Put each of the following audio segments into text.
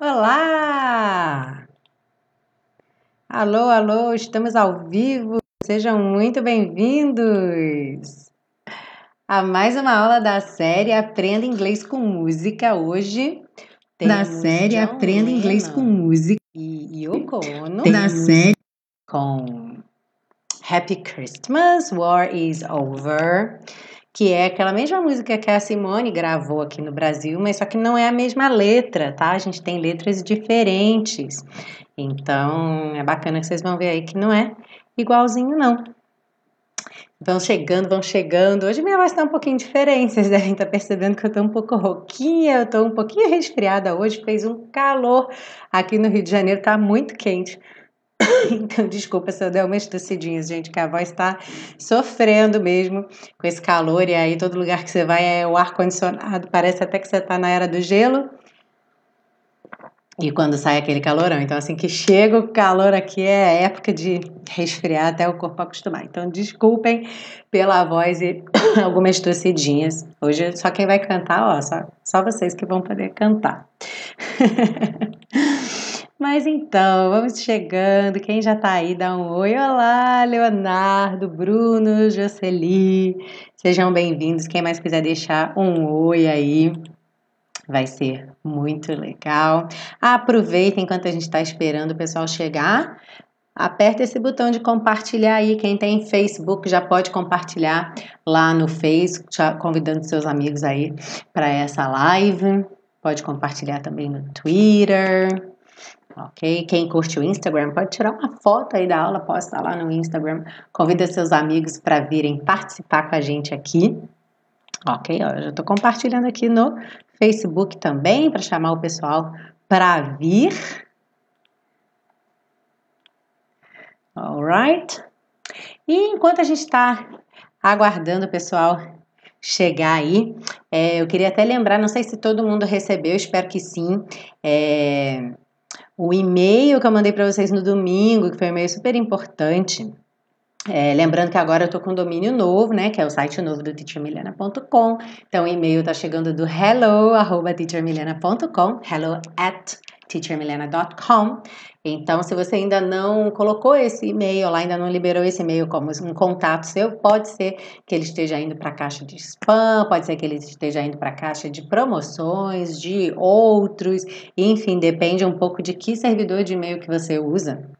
Olá! Alô, alô, estamos ao vivo. Sejam muito bem-vindos a mais uma aula da série Aprenda Inglês com Música. Hoje da série John Aprenda Inglês com Música. e Yoko Ono Da série com Happy Christmas, War is Over, que é aquela mesma música que a Simone gravou aqui no Brasil, mas só que não é a mesma letra, tá? A gente tem letras diferentes. Então, é bacana que vocês vão ver aí que não é igualzinho, não. Vão chegando, vão chegando. Hoje minha voz tá um pouquinho diferente, vocês devem estar percebendo que eu tô um pouco rouquinha, eu tô um pouquinho resfriada hoje, fez um calor aqui no Rio de Janeiro, tá muito quente. Então, desculpa se eu der umas tossidinhas, gente, que a voz tá sofrendo mesmo com esse calor, e aí todo lugar que você vai é o ar-condicionado, parece até que você tá na era do gelo. E quando sai aquele calorão. Então, assim que chega o calor aqui é época de resfriar até o corpo acostumar. Então, desculpem pela voz e algumas tossidinhas. Hoje, só quem vai cantar, ó, só, só vocês que vão poder cantar. Mas então, vamos chegando. Quem já tá aí, dá um oi. Olá, Leonardo, Bruno, Jocely. Sejam bem-vindos. Quem mais quiser deixar um oi aí, vai ser muito legal. Aproveita enquanto a gente está esperando o pessoal chegar. Aperta esse botão de compartilhar aí. Quem tem Facebook já pode compartilhar lá no Facebook, convidando seus amigos aí para essa live. Pode compartilhar também no Twitter. Ok? Quem curte o Instagram pode tirar uma foto aí da aula, posta lá no Instagram. Convida seus amigos para virem participar com a gente aqui. Ok? Ó, eu já estou compartilhando aqui no Facebook também para chamar o pessoal para vir. Alright? E enquanto a gente está aguardando o pessoal chegar aí, é, eu queria até lembrar, não sei se todo mundo recebeu, espero que sim, é, o e-mail que eu mandei para vocês no domingo, que foi um e-mail super importante. É, lembrando que agora eu estou com um domínio novo, né? Que é o site novo do teachermilena.com. Então, o e-mail está chegando do hello, arroba teachermilena.com, hello at teachermilena.com. Então, se você ainda não colocou esse e-mail lá, ainda não liberou esse e-mail como um contato seu, pode ser que ele esteja indo para a caixa de spam, pode ser que ele esteja indo para a caixa de promoções, de outros, enfim, depende um pouco de que servidor de e-mail que você usa.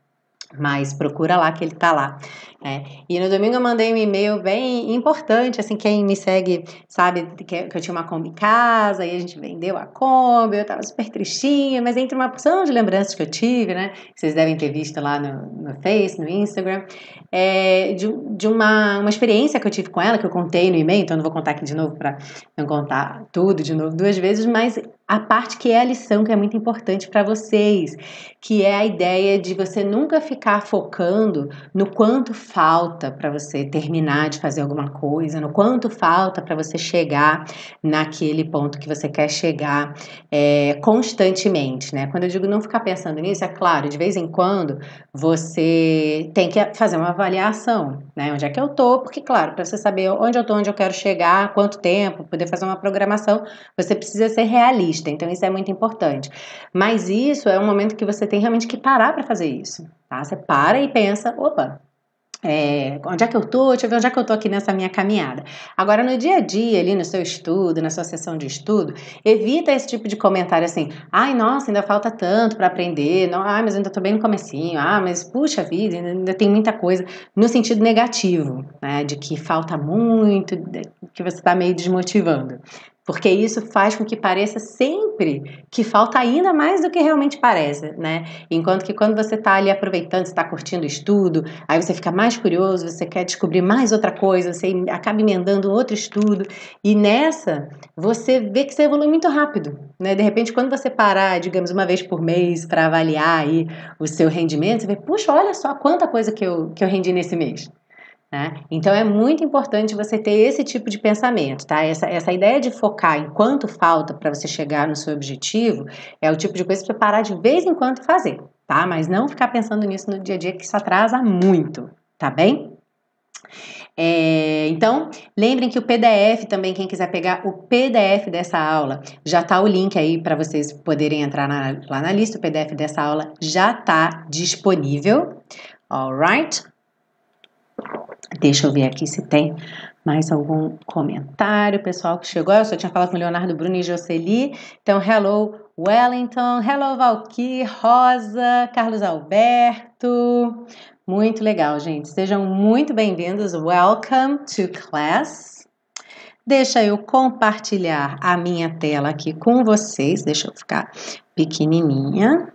Mas procura lá que ele tá lá. É. E no domingo eu mandei um e-mail bem importante, assim, quem me segue sabe que, eu tinha uma Kombi em casa, e a gente vendeu a Kombi, eu tava super tristinha, mas entre uma porção de lembranças que eu tive, né, vocês devem ter visto lá no, no Face, no Instagram, é, de, de uma, uma experiência que eu tive com ela, que eu contei no e-mail, então não vou contar aqui de novo para não contar tudo de novo duas vezes, mas a parte que é a lição que é muito importante para vocês, que é a ideia de você nunca ficar focando no quanto falta para você terminar de fazer alguma coisa, no quanto falta para você chegar naquele ponto que você quer chegar é, constantemente, né? Quando eu digo não ficar pensando nisso, é claro, de vez em quando você tem que fazer uma avaliação, né? Onde é que eu tô? Porque, claro, para você saber onde eu tô, onde eu quero chegar, quanto tempo, poder fazer uma programação, você precisa ser realista então isso é muito importante. Mas isso é um momento que você tem realmente que parar para fazer isso, tá? Você para e pensa, opa, é, onde é que eu tô? Deixa eu ver onde é que eu tô aqui nessa minha caminhada. Agora, no dia a dia, ali no seu estudo, na sua sessão de estudo, evita esse tipo de comentário assim, ai, nossa, ainda falta tanto para aprender, não, ah, mas ainda tô bem no comecinho, ah, mas puxa vida, ainda tem muita coisa, no sentido negativo, né, de que falta muito, que você tá meio desmotivando porque isso faz com que pareça sempre que falta ainda mais do que realmente parece, né? Enquanto que quando você está ali aproveitando, está curtindo o estudo, aí você fica mais curioso, você quer descobrir mais outra coisa, você acaba emendando outro estudo, e nessa você vê que você evolui muito rápido, né? De repente, quando você parar, digamos, uma vez por mês para avaliar aí o seu rendimento, você vê, puxa, olha só quanta coisa que eu, que eu rendi nesse mês. Né? Então é muito importante você ter esse tipo de pensamento, tá? Essa, essa ideia de focar em quanto falta para você chegar no seu objetivo é o tipo de coisa para você parar de vez em quando fazer, tá? Mas não ficar pensando nisso no dia a dia que isso atrasa muito, tá bem? É, então, lembrem que o PDF também, quem quiser pegar o PDF dessa aula, já tá o link aí para vocês poderem entrar na, lá na lista. O PDF dessa aula já tá disponível. Alright? Deixa eu ver aqui se tem mais algum comentário, pessoal que chegou. Eu só tinha falado com o Leonardo Bruno e Jocely. Então, hello Wellington, hello Valkyrie, Rosa, Carlos Alberto. Muito legal, gente. Sejam muito bem-vindos. Welcome to class. Deixa eu compartilhar a minha tela aqui com vocês. Deixa eu ficar pequenininha.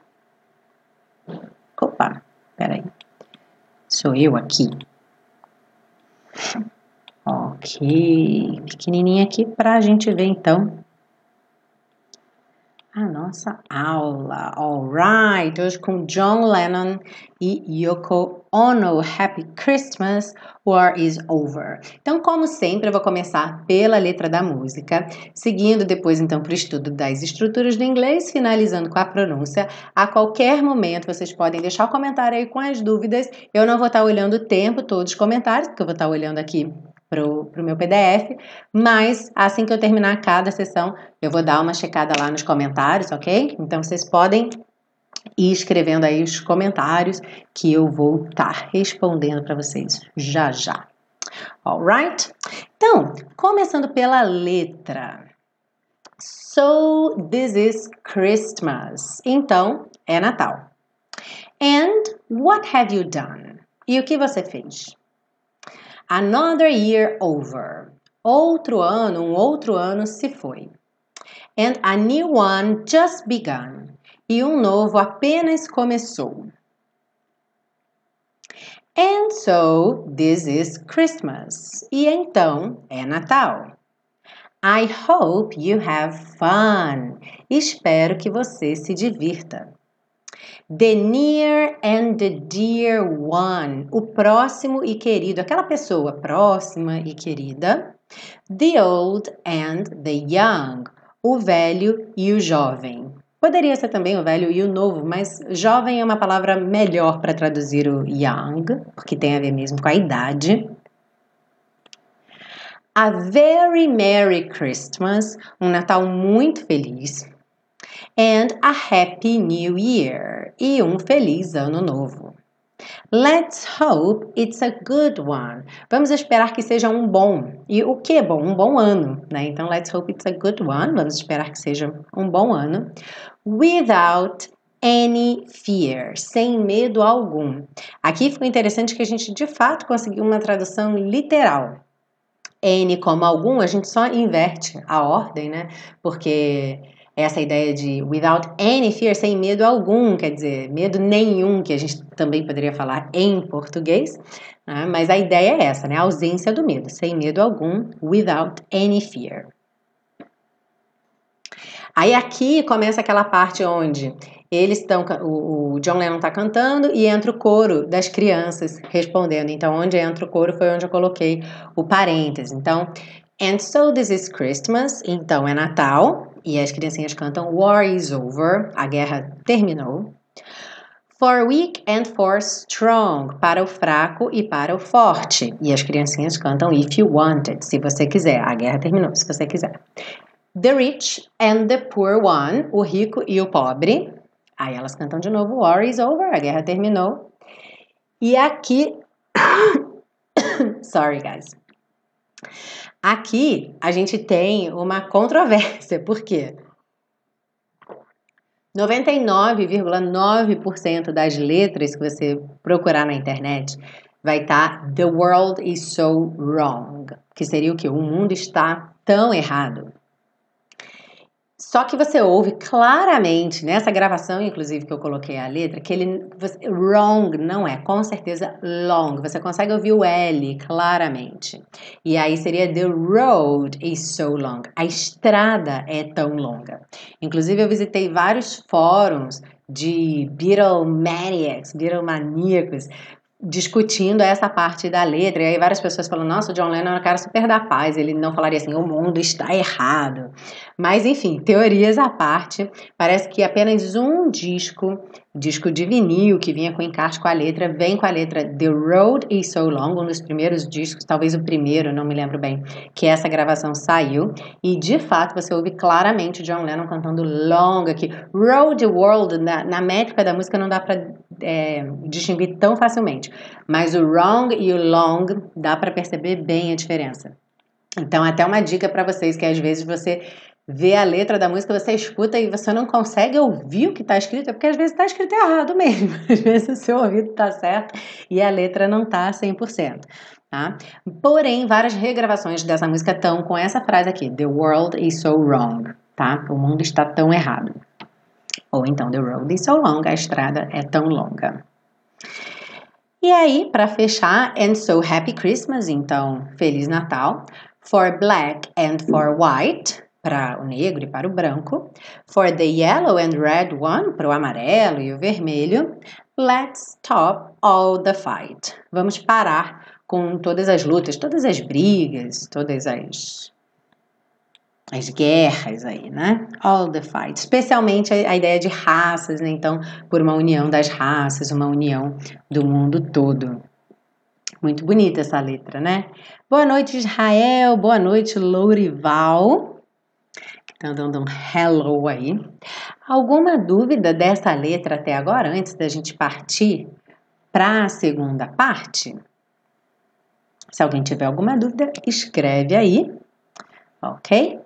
Opa, peraí. Sou eu aqui. Ok, pequenininha aqui para a gente ver então a nossa aula. Alright, hoje com John Lennon e Yoko Ono. Happy Christmas, War is Over. Então, como sempre, eu vou começar pela letra da música, seguindo depois então para o estudo das estruturas do inglês, finalizando com a pronúncia. A qualquer momento vocês podem deixar o comentário aí com as dúvidas. Eu não vou estar olhando o tempo todos os comentários, porque eu vou estar olhando aqui para o meu PDF, mas assim que eu terminar cada sessão, eu vou dar uma checada lá nos comentários, ok? Então vocês podem ir escrevendo aí os comentários que eu vou estar tá respondendo para vocês já já. Alright? Então, começando pela letra. So this is Christmas. Então, é Natal. And what have you done? E o que você fez? Another year over. Outro ano, um outro ano se foi. And a new one just begun. E um novo apenas começou. And so this is Christmas. E então é Natal. I hope you have fun. Espero que você se divirta. The near and the dear one, o próximo e querido, aquela pessoa próxima e querida. The old and the young, o velho e o jovem. Poderia ser também o velho e o novo, mas jovem é uma palavra melhor para traduzir o young, porque tem a ver mesmo com a idade. A very Merry Christmas, um Natal muito feliz and a Happy New Year e um feliz ano novo. Let's hope it's a good one. Vamos esperar que seja um bom. E o que é bom? Um bom ano, né? Então, let's hope it's a good one. Vamos esperar que seja um bom ano. Without any fear, sem medo algum. Aqui ficou interessante que a gente de fato conseguiu uma tradução literal. N como algum, a gente só inverte a ordem, né? Porque essa ideia de without any fear, sem medo algum, quer dizer, medo nenhum, que a gente também poderia falar em português, né? mas a ideia é essa, né? A ausência do medo, sem medo algum, without any fear. Aí aqui começa aquela parte onde eles estão, o, John Lennon está cantando e entra o coro das crianças respondendo. Então, onde entra o coro foi onde eu coloquei o parênteses. Então, and so this is Christmas, então é Natal, e as criancinhas cantam War is over, a guerra terminou. For weak and for strong, para o fraco e para o forte. E as criancinhas cantam If you wanted, se você quiser. A guerra terminou, se você quiser. The rich and the poor one, o rico e o pobre. Aí elas cantam de novo War is over, a guerra terminou. E aqui. Sorry, guys. Aqui a gente tem uma controvérsia, por quê? 99,9% das letras que você procurar na internet vai estar tá, The world is so wrong, que seria o que? O mundo está tão errado. Só que você ouve claramente nessa gravação, inclusive, que eu coloquei a letra, que ele wrong não é, com certeza long. Você consegue ouvir o L claramente. E aí seria the road is so long. A estrada é tão longa. Inclusive, eu visitei vários fóruns de Beatlemaniacs, Beatlemaníacos, discutindo essa parte da letra. E aí várias pessoas falam: nossa, o John Lennon é um cara super da paz, ele não falaria assim, o mundo está errado. Mas enfim, teorias à parte, parece que apenas um disco disco de vinil que vinha com encarte com a letra, vem com a letra The Road is So Long, um dos primeiros discos, talvez o primeiro, não me lembro bem, que essa gravação saiu. E de fato você ouve claramente John Lennon cantando long aqui. Road World, na, na métrica da música não dá para é, distinguir tão facilmente, mas o wrong e o long dá para perceber bem a diferença. Então, até uma dica para vocês que às vezes você vê a letra da música, você escuta e você não consegue ouvir o que está escrito, é porque às vezes está escrito errado mesmo. Às vezes o seu ouvido está certo e a letra não está 100%. Tá? Porém, várias regravações dessa música estão com essa frase aqui: The world is so wrong. Tá? O mundo está tão errado. Ou então, The road is so long, a estrada é tão longa. E aí, para fechar, and so happy Christmas, então, Feliz Natal, for black and for white, para o negro e para o branco. For the yellow and red one, para o amarelo e o vermelho. Let's stop all the fight. Vamos parar com todas as lutas, todas as brigas, todas as as guerras aí, né? All the fight, especialmente a, a, ideia de raças, né? Então, por uma união das raças, uma união do mundo todo. Muito bonita essa letra, né? Boa noite, Israel. Boa noite, Lourival. Dando um hello aí. Alguma dúvida dessa letra até agora, antes da gente partir para a segunda parte? Se alguém tiver alguma dúvida, escreve aí, ok?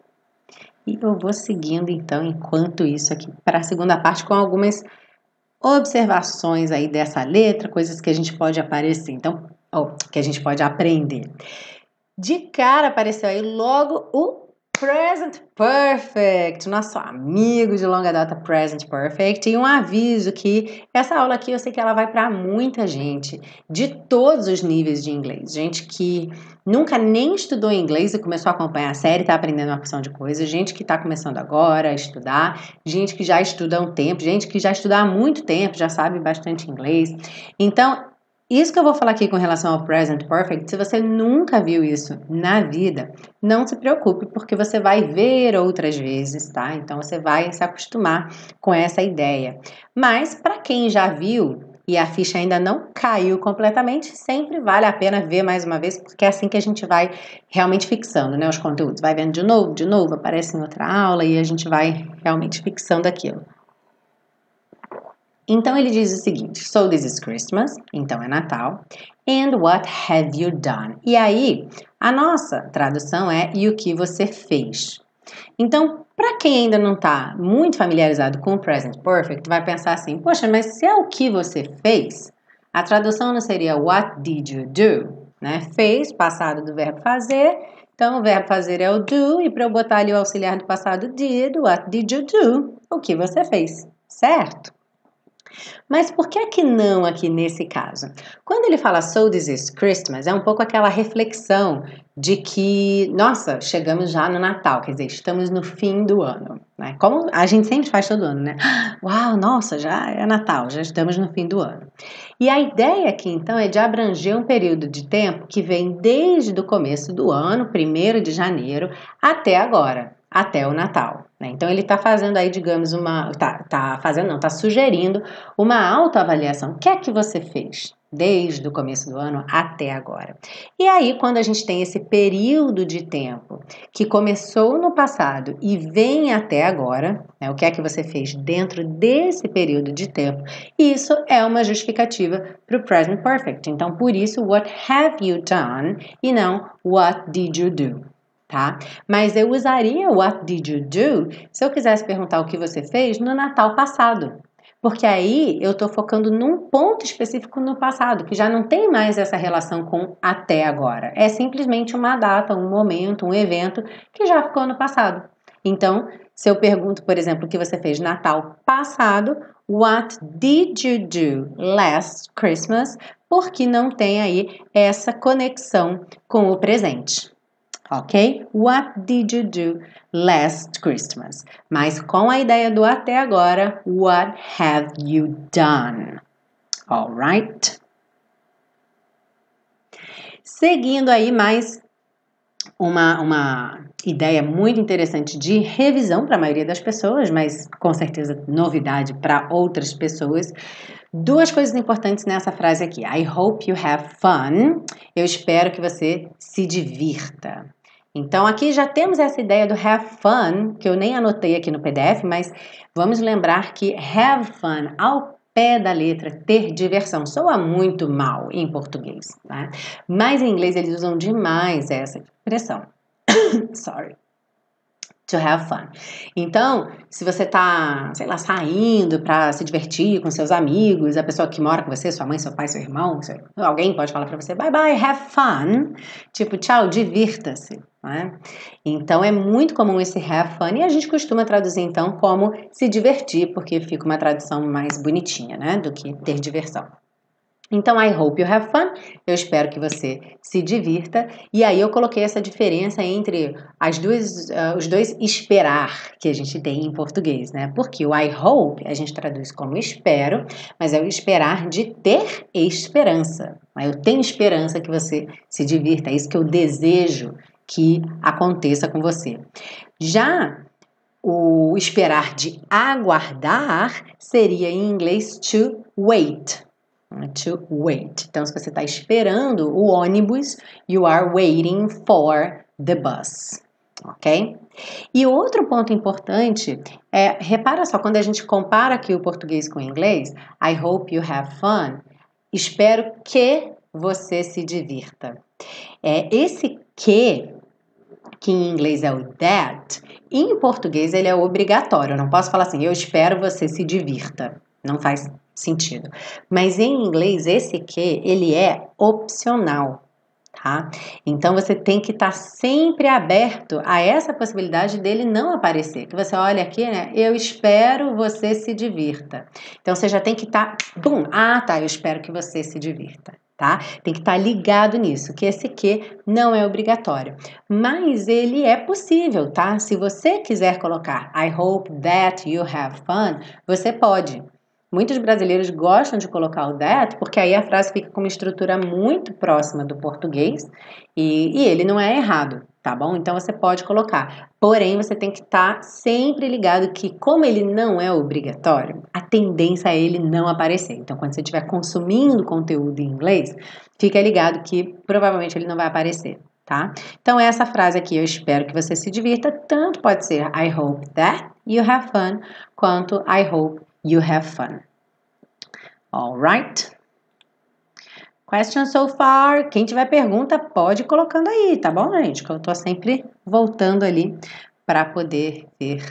E eu vou seguindo então, enquanto isso aqui, para a segunda parte, com algumas observações aí dessa letra, coisas que a gente pode aparecer, então, oh, que a gente pode aprender. De cara apareceu aí logo o Present Perfect, nosso amigo de longa data Present Perfect. E um aviso que essa aula aqui eu sei que ela vai para muita gente de todos os níveis de inglês. Gente que nunca nem estudou inglês e começou a acompanhar a série, está aprendendo uma porção de coisas. Gente que está começando agora a estudar, gente que já estuda há um tempo, gente que já estuda há muito tempo, já sabe bastante inglês. Então, isso que eu vou falar aqui com relação ao present perfect, se você nunca viu isso na vida, não se preocupe, porque você vai ver outras vezes, tá? Então você vai se acostumar com essa ideia. Mas para quem já viu e a ficha ainda não caiu completamente, sempre vale a pena ver mais uma vez, porque é assim que a gente vai realmente fixando, né, os conteúdos. Vai vendo de novo, de novo, aparece em outra aula e a gente vai realmente fixando aquilo. Então ele diz o seguinte: So this is Christmas, então é Natal. And what have you done? E aí, a nossa tradução é e o que você fez. Então, para quem ainda não está muito familiarizado com o present perfect, vai pensar assim: poxa, mas se é o que você fez, a tradução não seria what did you do? Né? Fez, passado do verbo fazer. Então, o verbo fazer é o do, e para eu botar ali o auxiliar do passado did, what did you do? O que você fez, certo? Mas por que é que não aqui nesse caso? Quando ele fala So This Is Christmas, é um pouco aquela reflexão de que, nossa, chegamos já no Natal, quer dizer, estamos no fim do ano, né? Como a gente sempre faz todo ano, né? Uau, nossa, já é Natal, já estamos no fim do ano. E a ideia aqui, então, é de abranger um período de tempo que vem desde o começo do ano, 1 de janeiro, até agora, até o Natal. Né? Então ele está fazendo aí, digamos, uma. Tá, tá fazendo, não, está sugerindo uma autoavaliação. O que é que você fez? Desde o começo do ano até agora. E aí, quando a gente tem esse período de tempo que começou no passado e vem até agora, né, o que é que você fez dentro desse período de tempo, isso é uma justificativa para o present perfect. Então, por isso, what have you done e não what did you do tá? Mas eu usaria what did you do se eu quisesse perguntar o que você fez no Natal passado. Porque aí eu estou focando num ponto específico no passado, que já não tem mais essa relação com até agora. É simplesmente uma data, um momento, um evento que já ficou no passado. Então, se eu pergunto, por exemplo, o que você fez Natal passado, what did you do last Christmas? Porque não tem aí essa conexão com o presente ok? What did you do last Christmas? Mas com a ideia do até agora, what have you done? Alright? Seguindo aí mais uma, uma ideia muito interessante de revisão para a maioria das pessoas, mas com certeza novidade para outras pessoas. Duas coisas importantes nessa frase aqui. I hope you have fun. Eu espero que você se divirta. Então, aqui já temos essa ideia do have fun, que eu nem anotei aqui no PDF, mas vamos lembrar que have fun, ao pé da letra, ter diversão, soa muito mal em português, tá? mas em inglês eles usam demais essa expressão. Sorry to have fun. Então, se você tá, sei lá, saindo para se divertir com seus amigos, a pessoa que mora com você, sua mãe, seu pai, seu irmão, seu, alguém pode falar para você, bye bye, have fun, tipo, tchau, divirta-se. Né? Então é muito comum esse have fun e a gente costuma traduzir então como se divertir, porque fica uma tradução mais bonitinha, né, do que ter diversão. Então, I hope you have fun. Eu espero que você se divirta. E aí eu coloquei essa diferença entre as duas, uh, os dois esperar que a gente tem em português, né? Porque o I hope a gente traduz como espero, mas é o esperar de ter esperança. Eu tenho esperança que você se divirta. É isso que eu desejo que aconteça com você. Já o esperar de aguardar seria em inglês to wait to wait. Então, se você está esperando o ônibus, you are waiting for the bus. Ok? E outro ponto importante é, repara só, quando a gente compara aqui o português com o inglês, I hope you have fun, espero que você se divirta. É, esse que, que em inglês é o that, em português ele é obrigatório. Eu não posso falar assim, eu espero você se divirta. Não faz sentido. Mas em inglês, esse que, ele é opcional, tá? Então você tem que estar tá sempre aberto a essa possibilidade dele não aparecer. Que você olha aqui, né? Eu espero você se divirta. Então você já tem que estar, tá, bum, ah, tá, eu espero que você se divirta. Tá? Tem que estar tá ligado nisso, que esse que não é obrigatório. Mas ele é possível, tá? Se você quiser colocar I hope that you have fun, você pode. Muitos brasileiros gostam de colocar o that, porque aí a frase fica com uma estrutura muito próxima do português e, e ele não é errado, tá bom? Então você pode colocar. Porém, você tem que estar tá sempre ligado que, como ele não é obrigatório, a tendência é ele não aparecer. Então, quando você estiver consumindo conteúdo em inglês, fica ligado que provavelmente ele não vai aparecer. Tá? Então, essa frase aqui, eu espero que você se divirta, tanto pode ser I hope that you have fun, quanto I hope you have fun. All right? Question so far. Quem tiver pergunta, pode ir colocando aí, tá bom, gente? Que eu tô sempre voltando ali para poder ver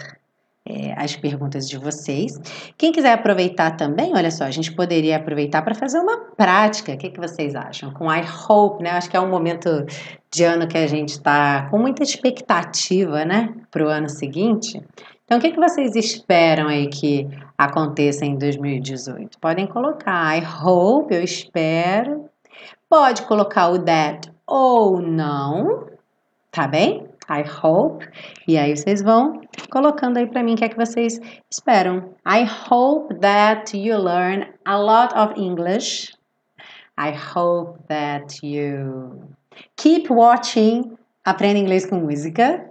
é, as perguntas de vocês. Quem quiser aproveitar também, olha só, a gente poderia aproveitar para fazer uma prática. O que, que vocês acham? Com I hope, né? Acho que é um momento de ano que a gente está com muita expectativa, né? Para o ano seguinte. Então, o que, que vocês esperam aí que aconteça em 2018? Podem colocar I hope, eu espero. Pode colocar o that ou não, tá bem? I hope. E aí vocês vão colocando aí para mim o que é que vocês esperam. I hope that you learn a lot of English. I hope that you keep watching Aprenda Inglês com Música.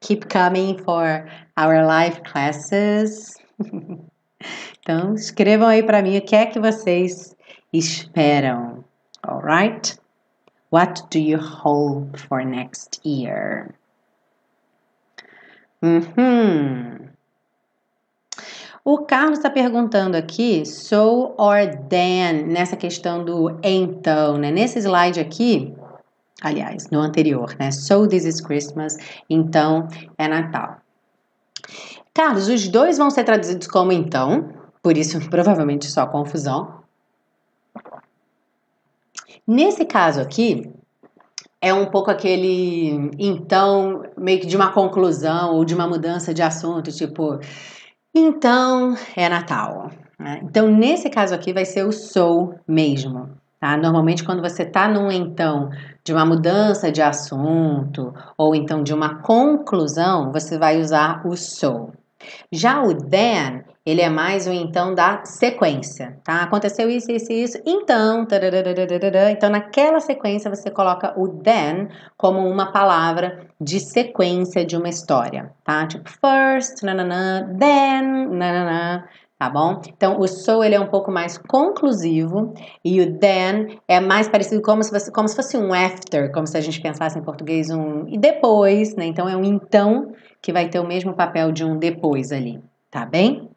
Keep coming for our live classes. então, escrevam aí para mim o que é que vocês esperam. Alright? What do you hope for next year? Uhum. O Carlos está perguntando aqui, so or then, nessa questão do então, né? Nesse slide aqui, aliás, no anterior, né? So this is Christmas, então é Natal. Carlos, os dois vão ser traduzidos como então, por isso provavelmente só confusão. Nesse caso aqui, é um pouco aquele então, meio que de uma conclusão ou de uma mudança de assunto, tipo, então é Natal. Né? Então, nesse caso aqui, vai ser o sou mesmo. Tá? Normalmente, quando você está num então de uma mudança de assunto ou então de uma conclusão, você vai usar o sou. Já o then, ele é mais o então da sequência, tá? Aconteceu isso, isso, isso, então, então naquela sequência você coloca o then como uma palavra de sequência de uma história, tá? Tipo first, nananã, then, nananã, tá bom? Então o so ele é um pouco mais conclusivo e o then é mais parecido como se fosse, como se fosse um after, como se a gente pensasse em português um e depois, né? Então é um então que vai ter o mesmo papel de um depois ali, tá bem?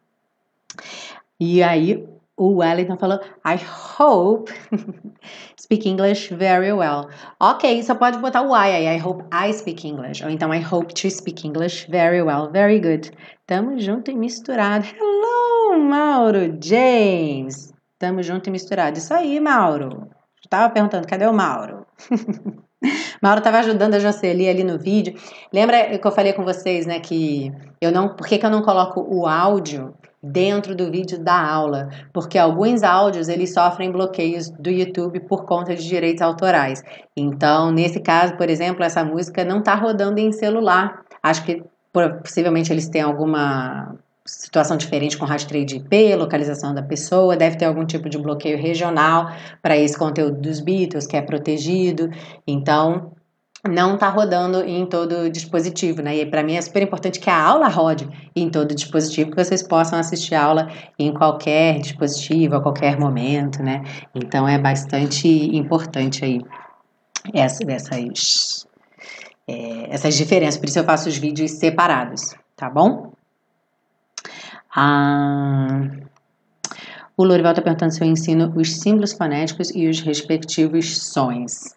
E aí o Wellington falou, I hope speak English very well. Ok, só pode botar o I aí, I hope I speak English. Ou então I hope to speak English very well. Very good. Tamo junto e misturado. Hello, Mauro James. Tamo junto e misturado. Isso aí, Mauro. Tava perguntando, cadê o Mauro? Mauro estava ajudando a Jocely ali no vídeo. Lembra que eu falei com vocês, né, que eu não, por que, que eu não coloco o áudio dentro do vídeo da aula? Porque alguns áudios eles sofrem bloqueios do YouTube por conta de direitos autorais. Então, nesse caso, por exemplo, essa música não está rodando em celular. Acho que possivelmente eles têm alguma situação diferente com rastreio de IP, localização da pessoa, deve ter algum tipo de bloqueio regional para esse conteúdo dos Beatles que é protegido. Então, não está rodando em todo dispositivo, né? E para mim é super importante que a aula rode em todo dispositivo, que vocês possam assistir a aula em qualquer dispositivo, a qualquer momento, né? Então é bastante importante aí essa, essas, é, essas diferenças, por isso eu faço os vídeos separados, tá bom? Ah, o Lorival está perguntando se eu ensino os símbolos fonéticos e os respectivos sons.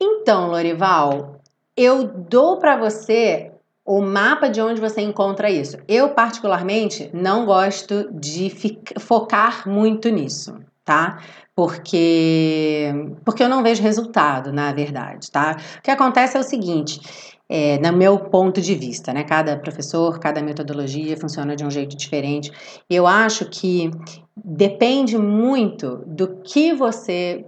Então, Lorival, eu dou para você o mapa de onde você encontra isso. Eu, particularmente, não gosto de focar muito nisso, tá? Porque, porque eu não vejo resultado, na verdade, tá? O que acontece é o seguinte: é, no meu ponto de vista, né? Cada professor, cada metodologia funciona de um jeito diferente. Eu acho que depende muito do que você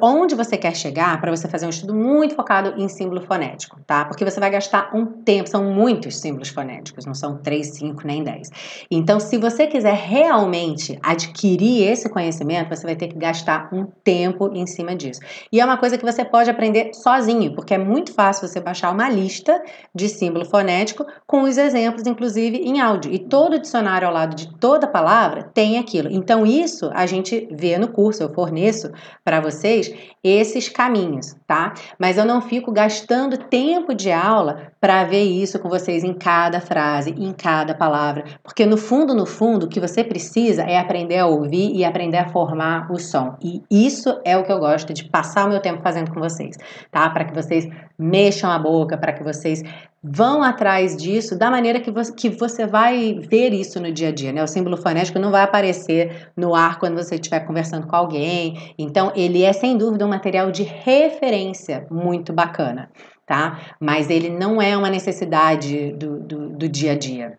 onde você quer chegar para você fazer um estudo muito focado em símbolo fonético, tá? Porque você vai gastar um tempo, são muitos símbolos fonéticos, não são 3, 5 nem 10. Então, se você quiser realmente adquirir esse conhecimento, você vai ter que gastar um tempo em cima disso. E é uma coisa que você pode aprender sozinho, porque é muito fácil você baixar uma lista de símbolo fonético com os exemplos, inclusive em áudio. E todo dicionário ao lado de toda palavra tem aquilo. Então, isso a gente vê no curso, eu forneço para você vocês esses caminhos, tá? Mas eu não fico gastando tempo de aula para ver isso com vocês em cada frase, em cada palavra, porque no fundo, no fundo, o que você precisa é aprender a ouvir e aprender a formar o som. E isso é o que eu gosto de passar o meu tempo fazendo com vocês, tá? Para que vocês mexam a boca, para que vocês vão atrás disso da maneira que você, que você vai ver isso no dia a dia, né? O símbolo fonético não vai aparecer no ar quando você estiver conversando com alguém. Então, ele é sem dúvida um material de referência muito bacana, tá? Mas ele não é uma necessidade do, do, do dia a dia,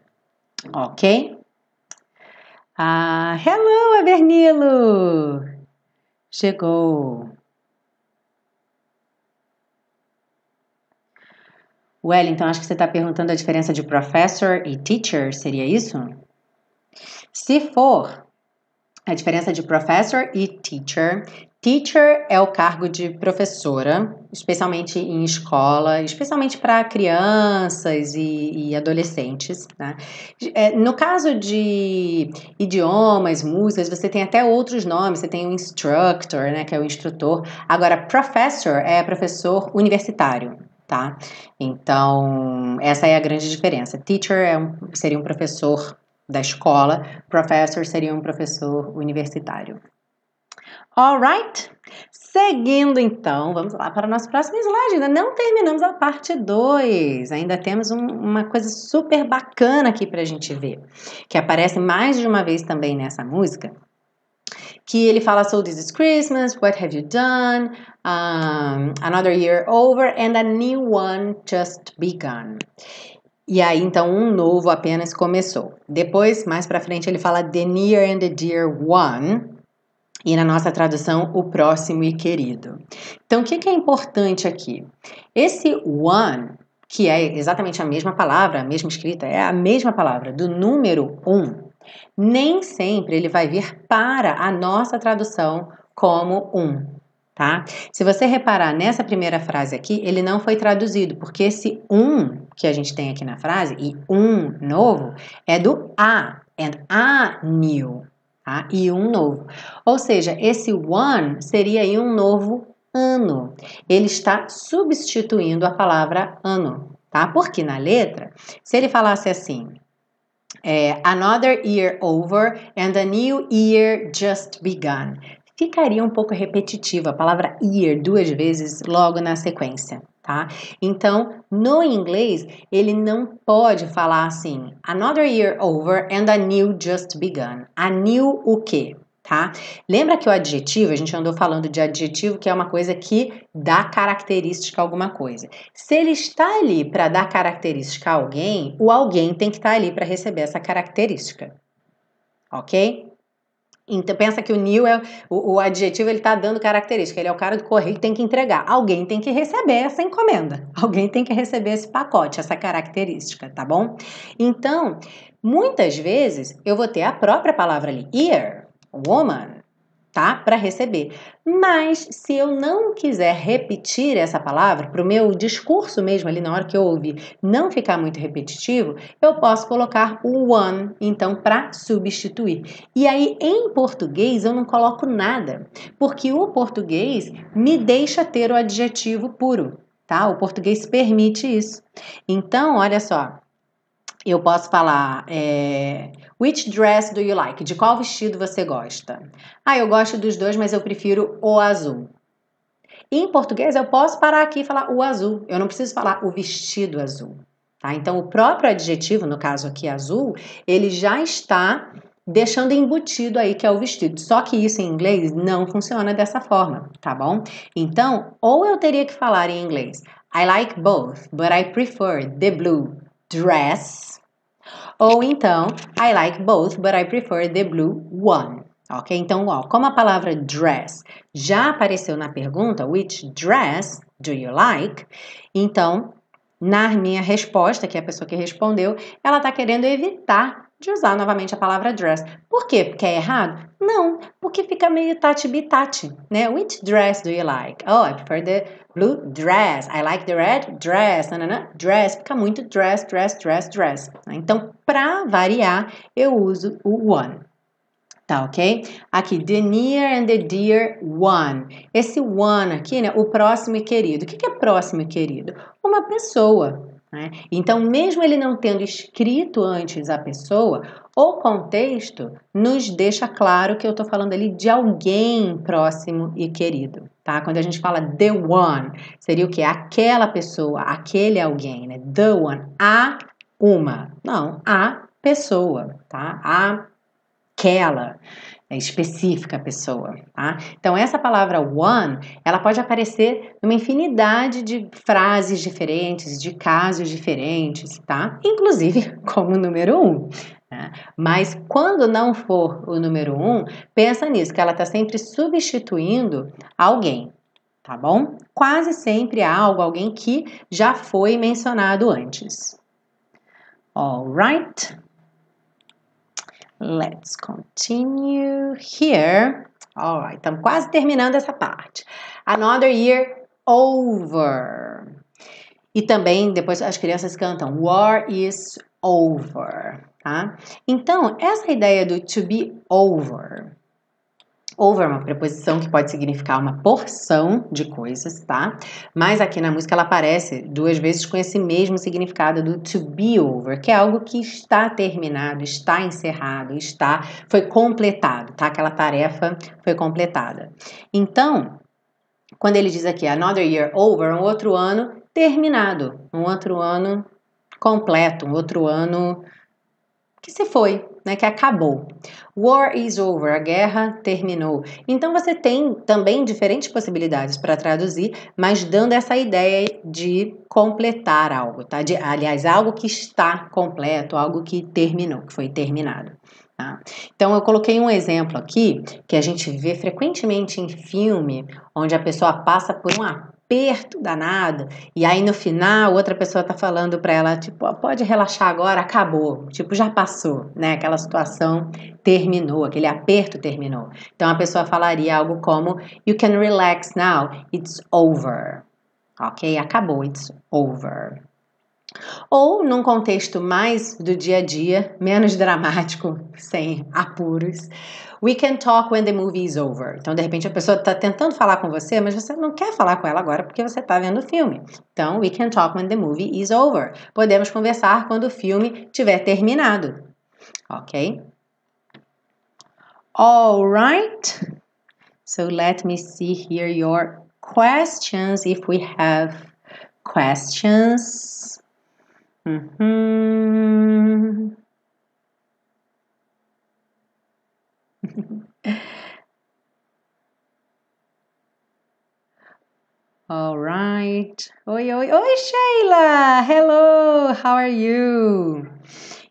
ok? Ah, hello, Avernilo! Chegou! Wellington, acho que você está perguntando a diferença de professor e teacher, seria isso? Se for, a diferença de professor e teacher. Teacher é o cargo de professora, especialmente em escola, especialmente para crianças e, e adolescentes. Né? É, no caso de idiomas, músicas, você tem até outros nomes. Você tem o instructor, né, que é o instrutor. Agora, professor é professor universitário tá? Então, essa é a grande diferença. Teacher é um, seria um professor da escola, professor seria um professor universitário. Alright? Seguindo então, vamos lá para o nosso próximo slide. Ainda não terminamos a parte 2. Ainda temos um, uma coisa super bacana aqui para a gente ver, que aparece mais de uma vez também nessa música, que ele fala So This Is Christmas, What Have You Done, um, Another Year Over and a New One Just Begun. E aí, então, um novo apenas começou. Depois, mais para frente, ele fala The Near and the Dear One. E na nossa tradução, o próximo e querido. Então, o que, que é importante aqui? Esse one que é exatamente a mesma palavra, a mesma escrita, é a mesma palavra, do número 1, nem sempre ele vai vir para a nossa tradução como um, tá? Se você reparar nessa primeira frase aqui, ele não foi traduzido, porque esse um que a gente tem aqui na frase, e um novo, é do a, and a new, tá? E um novo. Ou seja, esse one seria aí um novo ano. Ele está substituindo a palavra ano, tá? Porque na letra, se ele falasse assim, é, another year over and a new year just begun. Ficaria um pouco repetitivo a palavra year duas vezes logo na sequência, tá? Então, no inglês, ele não pode falar assim, another year over and a new just begun. A new o quê? Tá? Lembra que o adjetivo, a gente andou falando de adjetivo, que é uma coisa que dá característica a alguma coisa. Se ele está ali para dar característica a alguém, o alguém tem que estar tá ali para receber essa característica. OK? Então pensa que o new é o, o adjetivo ele está dando característica. Ele é o cara do correio que tem que entregar. Alguém tem que receber essa encomenda. Alguém tem que receber esse pacote, essa característica, tá bom? Então, muitas vezes eu vou ter a própria palavra ali, ear, woman, tá? Para receber. Mas se eu não quiser repetir essa palavra, para o meu discurso mesmo ali na hora que eu ouvir não ficar muito repetitivo, eu posso colocar o one, então, para substituir. E aí, em português, eu não coloco nada, porque o português me deixa ter o adjetivo puro, tá? O português permite isso. Então, olha só, eu posso falar é, Which dress do you like? De qual vestido você gosta? Ah, eu gosto dos dois, mas eu prefiro o azul. em português eu posso parar aqui e falar o azul. Eu não preciso falar o vestido azul. Tá? Então o próprio adjetivo, no caso aqui azul, ele já está deixando embutido aí que é o vestido. Só que isso em inglês não funciona dessa forma, tá bom? Então, ou eu teria que falar em inglês I like both, but I prefer the blue dress ou então, I like both, but I prefer the blue one. Ok? Então, ó, como a palavra dress já apareceu na pergunta, which dress do you like? Então, na minha resposta, que é a pessoa que respondeu, ela está querendo evitar de usar novamente a palavra dress. Por quê? Porque é errado? Não, porque fica meio tati-bitati, né? Which dress do you like? Oh, I prefer the blue dress. I like the red dress. Nanana. Dress fica muito dress, dress, dress, dress. Então, para variar, eu uso o one. Tá, ok? Aqui, the near and the dear one. Esse one aqui, né? O próximo e querido. O que é próximo e querido? Uma pessoa, né? Então, mesmo ele não tendo escrito antes a pessoa, o contexto nos deixa claro que eu estou falando ali de alguém próximo e querido. Tá? Quando a gente fala the one, seria o que? Aquela pessoa, aquele alguém, né? The one, a uma. Não, a pessoa, tá? Aquela específica a pessoa, tá? Então essa palavra one, ela pode aparecer numa infinidade de frases diferentes, de casos diferentes, tá? Inclusive como número um. Né? Mas quando não for o número um, pensa nisso, que ela está sempre substituindo alguém, tá bom? Quase sempre algo, alguém que já foi mencionado antes. Alright. Let's continue here. Alright, estamos quase terminando essa parte. Another year over. E também depois as crianças cantam War is over, tá? Então, essa ideia do to be over Over é uma preposição que pode significar uma porção de coisas, tá? Mas aqui na música ela aparece duas vezes com esse mesmo significado do to be over, que é algo que está terminado, está encerrado, está foi completado, tá? Aquela tarefa foi completada. Então, quando ele diz aqui another year over, um outro ano terminado, um outro ano completo, um outro ano que se foi, né, que acabou. War is over, a guerra terminou. Então você tem também diferentes possibilidades para traduzir, mas dando essa ideia de completar algo, tá? De, aliás, algo que está completo, algo que terminou, que foi terminado. Tá? Então eu coloquei um exemplo aqui que a gente vê frequentemente em filme, onde a pessoa passa por um aperto danado. E aí no final, outra pessoa tá falando para ela, tipo, pode relaxar agora, acabou. Tipo, já passou, né? Aquela situação terminou, aquele aperto terminou. Então a pessoa falaria algo como You can relax now, it's over. Ok? Acabou, it's over. Ou num contexto mais do dia a dia, menos dramático, sem apuros. We can talk when the movie is over. Então, de repente, a pessoa está tentando falar com você, mas você não quer falar com ela agora porque você está vendo o filme. Então, we can talk when the movie is over. Podemos conversar quando o filme tiver terminado. Ok? All right. So let me see here your questions if we have questions. Mm-hmm. All right. Oi, oi, oi, Sheila! Hello, how are you?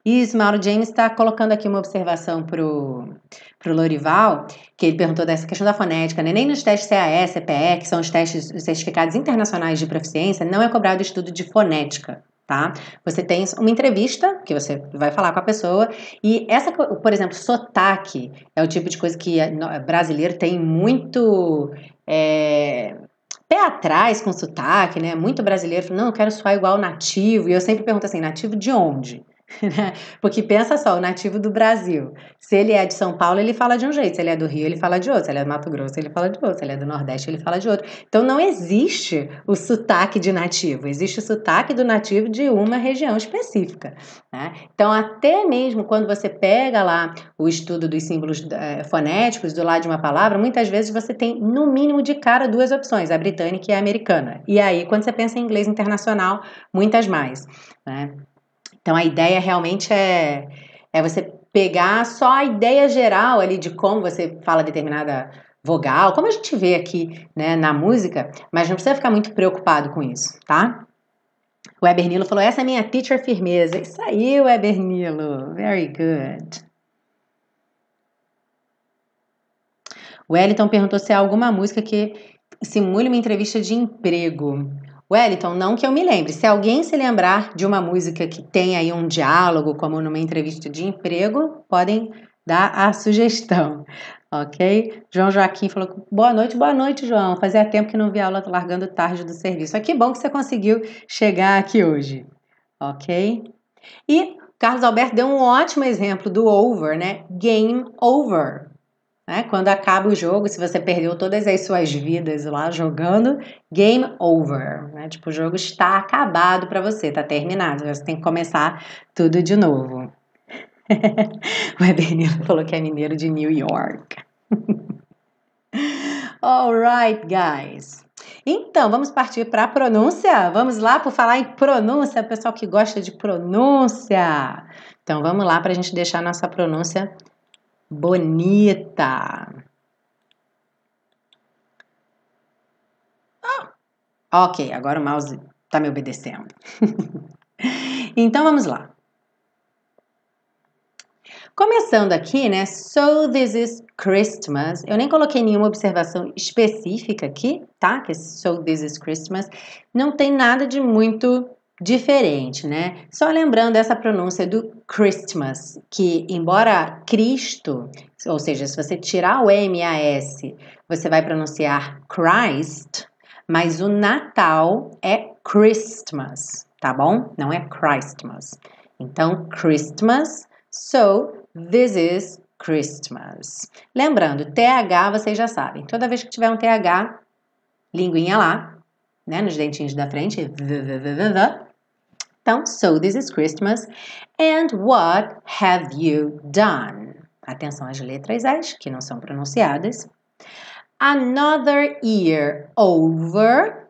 Isso, Mauro James está colocando aqui uma observação pro, pro Lorival, que ele perguntou dessa questão da fonética, né? Nem nos testes CAE, CPE, que são os testes, os certificados internacionais de proficiência, não é cobrado estudo de fonética tá? Você tem uma entrevista que você vai falar com a pessoa e essa, por exemplo, sotaque é o tipo de coisa que brasileiro tem muito é, pé atrás com sotaque, né? Muito brasileiro, não, eu quero soar igual nativo e eu sempre pergunto assim, nativo de onde? Né? Porque pensa só, o nativo do Brasil, se ele é de São Paulo, ele fala de um jeito, se ele é do Rio, ele fala de outro, se ele é do Mato Grosso, ele fala de outro, se ele é do Nordeste, ele fala de outro. Então não existe o sotaque de nativo, existe o sotaque do nativo de uma região específica. Né? Então, até mesmo quando você pega lá o estudo dos símbolos é, fonéticos do lado de uma palavra, muitas vezes você tem, no mínimo de cara, duas opções, a britânica e a americana. E aí, quando você pensa em inglês internacional, muitas mais. Né? Então a ideia realmente é, é você pegar só a ideia geral ali de como você fala determinada vogal, como a gente vê aqui né, na música, mas não precisa ficar muito preocupado com isso, tá? O Ebernilo falou: essa é minha teacher firmeza. Isso aí, Ebernilo. Very good. O Wellington perguntou se há alguma música que simule uma entrevista de emprego. Wellington, não que eu me lembre. Se alguém se lembrar de uma música que tem aí um diálogo, como numa entrevista de emprego, podem dar a sugestão, ok? João Joaquim falou: boa noite, boa noite, João. Fazia tempo que não vi aula largando tarde do serviço. Ah, que bom que você conseguiu chegar aqui hoje, ok? E Carlos Alberto deu um ótimo exemplo do over, né? Game over. Né? Quando acaba o jogo, se você perdeu todas as suas vidas lá jogando, game over. Né? Tipo, o jogo está acabado para você, está terminado. Você tem que começar tudo de novo. o Ebenilo falou que é mineiro de New York. Alright, guys. Então, vamos partir para a pronúncia? Vamos lá por falar em pronúncia, pessoal que gosta de pronúncia. Então, vamos lá para a gente deixar nossa pronúncia bonita. Oh, ok, agora o mouse está me obedecendo. então vamos lá. Começando aqui, né? So this is Christmas. Eu nem coloquei nenhuma observação específica aqui, tá? Que so this is Christmas. Não tem nada de muito diferente, né? Só lembrando essa pronúncia do Christmas, que embora Cristo, ou seja, se você tirar o M A S, você vai pronunciar Christ, mas o Natal é Christmas, tá bom? Não é Christmas. Então, Christmas, so this is Christmas. Lembrando, TH vocês já sabem. Toda vez que tiver um TH, linguinha lá, né, nos dentinhos da frente, v, v, v, v, v então, so this is Christmas. And what have you done? Atenção às letras S, que não são pronunciadas. Another year over.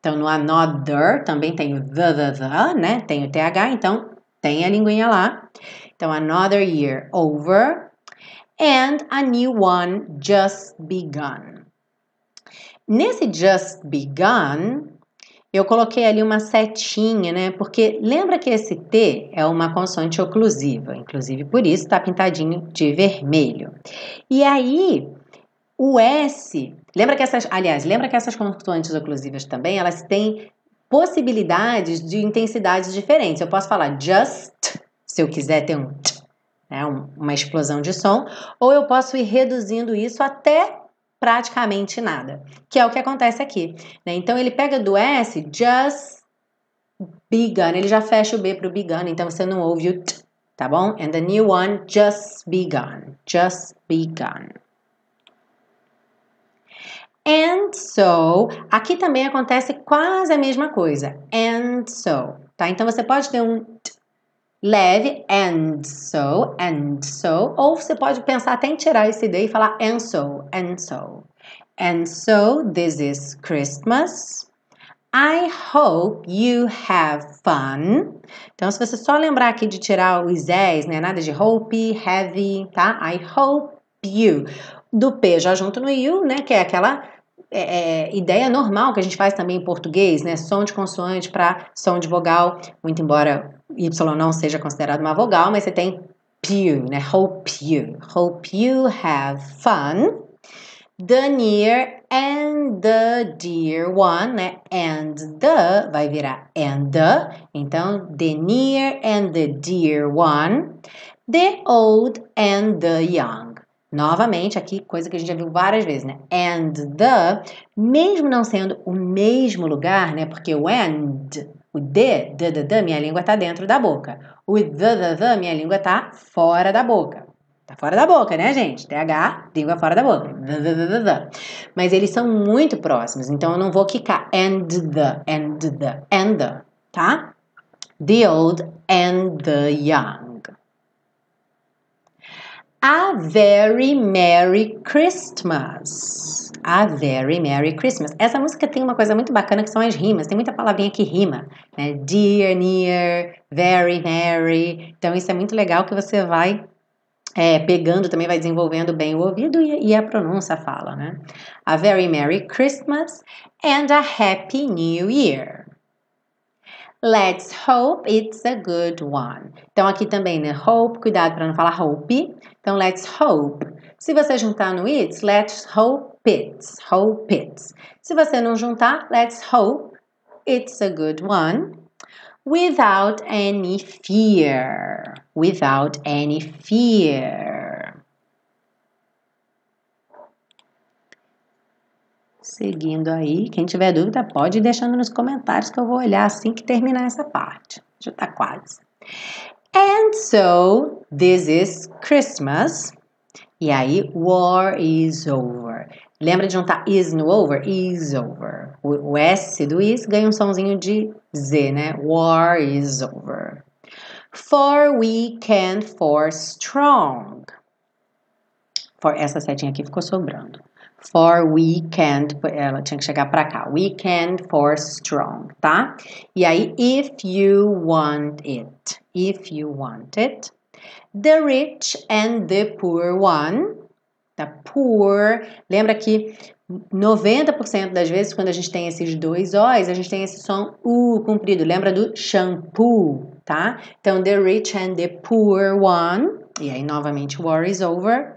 Então, no another também tem o the, the, the, né? Tem o TH, então tem a linguinha lá. Então, another year over. And a new one just begun. Nesse just begun, eu coloquei ali uma setinha, né? Porque lembra que esse T é uma consoante oclusiva, inclusive por isso está pintadinho de vermelho. E aí, o S Lembra que essas, aliás, lembra que essas consoantes oclusivas também, elas têm possibilidades de intensidades diferentes. Eu posso falar just, se eu quiser ter um né, uma explosão de som, ou eu posso ir reduzindo isso até praticamente nada, que é o que acontece aqui. Né? Então ele pega do S, just begun, ele já fecha o B para o begun, então você não ouve o t, tá bom? And the new one, just begun, just begun. And so, aqui também acontece quase a mesma coisa. And so, tá? Então você pode ter um t leve, and so, and so, ou você pode pensar até em tirar esse D e falar and so, and so. And so, this is Christmas. I hope you have fun. Então, se você só lembrar aqui de tirar os Z's, né? Nada de hope, heavy, tá? I hope you. Do P já junto no you, né? Que é aquela é, é, ideia normal que a gente faz também em português, né? Som de consoante para som de vogal, muito embora Y não seja considerado uma vogal, mas você tem you, né? Hope you. Hope you have fun. The near and the dear one, né? And the vai virar and the. Então, the near and the dear one. The old and the young. Novamente, aqui, coisa que a gente já viu várias vezes, né? And the, mesmo não sendo o mesmo lugar, né? Porque o and, o the, the, the, the minha língua está dentro da boca. O the, the, the, minha língua está fora da boca. Tá fora da boca, né, gente? TH, língua fora da boca. The, the, the, the. Mas eles são muito próximos, então eu não vou quicar and the, and the, and the, tá? The old and the young. A Very Merry Christmas. A Very Merry Christmas. Essa música tem uma coisa muito bacana que são as rimas. Tem muita palavrinha que rima. Né? Dear, near, very, merry. Então isso é muito legal que você vai é, pegando, também vai desenvolvendo bem o ouvido e, e a pronúncia fala, né? A Very Merry Christmas and a Happy New Year. Let's hope it's a good one. Então aqui também, né? Hope, cuidado para não falar hope. Então, let's hope. Se você juntar no it's, let's hope it's. Hope it's. Se você não juntar, let's hope it's a good one. Without any fear. Without any fear. Seguindo aí, quem tiver dúvida pode ir deixando nos comentários que eu vou olhar assim que terminar essa parte. Já está quase. And so, this is Christmas. E aí, war is over. Lembra de juntar is no over? Is over. O, o S do is ganha um sonzinho de Z, né? War is over. For weekend for strong. For essa setinha aqui ficou sobrando for weekend, ela tinha que chegar para cá. Weekend for strong, tá? E aí, if you want it, if you want it. The rich and the poor one. The poor. Lembra que 90% das vezes, quando a gente tem esses dois O's, a gente tem esse som U comprido. Lembra do shampoo, tá? Então, the rich and the poor one. E aí, novamente, war is over.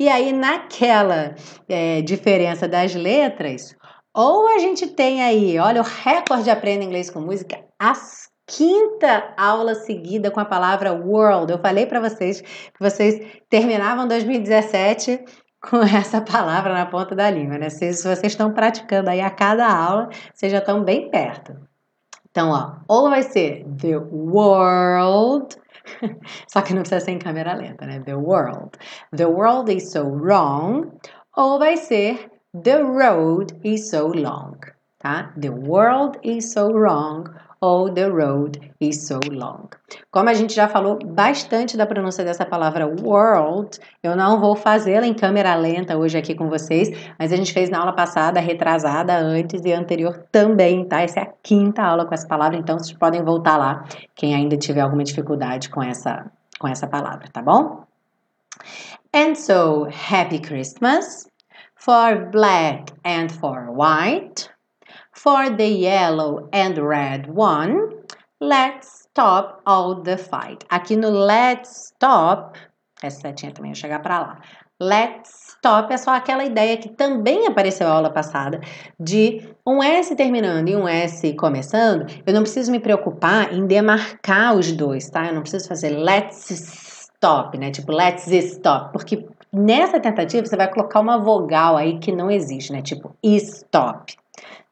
E aí, naquela é, diferença das letras, ou a gente tem aí, olha, o recorde Aprenda Inglês com Música, as quinta aula seguida com a palavra world. Eu falei para vocês que vocês terminavam 2017 com essa palavra na ponta da língua, né? Se, vocês estão praticando aí a cada aula, vocês já estão bem perto. Então, ó, ou vai ser the world Só que não precisa ser em câmera lenta, né? The world. The world is so wrong. Ou vai ser The road is so long, tá? The world is so wrong ou the road is so long. Como a gente já falou bastante da pronúncia dessa palavra world, eu não vou fazê-la em câmera lenta hoje aqui com vocês, mas a gente fez na aula passada, retrasada, antes e anterior também, tá? Essa é a quinta aula com essa palavra, então vocês podem voltar lá, quem ainda tiver alguma dificuldade com essa, com essa palavra, tá bom? And so, happy Christmas for black and for white. For the yellow and red one, let's stop all the fight. Aqui no let's stop, essa setinha também vai chegar para lá. Let's stop é só aquela ideia que também apareceu na aula passada de um S terminando e um S começando. Eu não preciso me preocupar em demarcar os dois, tá? Eu não preciso fazer let's stop, né? Tipo let's stop, porque nessa tentativa você vai colocar uma vogal aí que não existe, né? Tipo stop,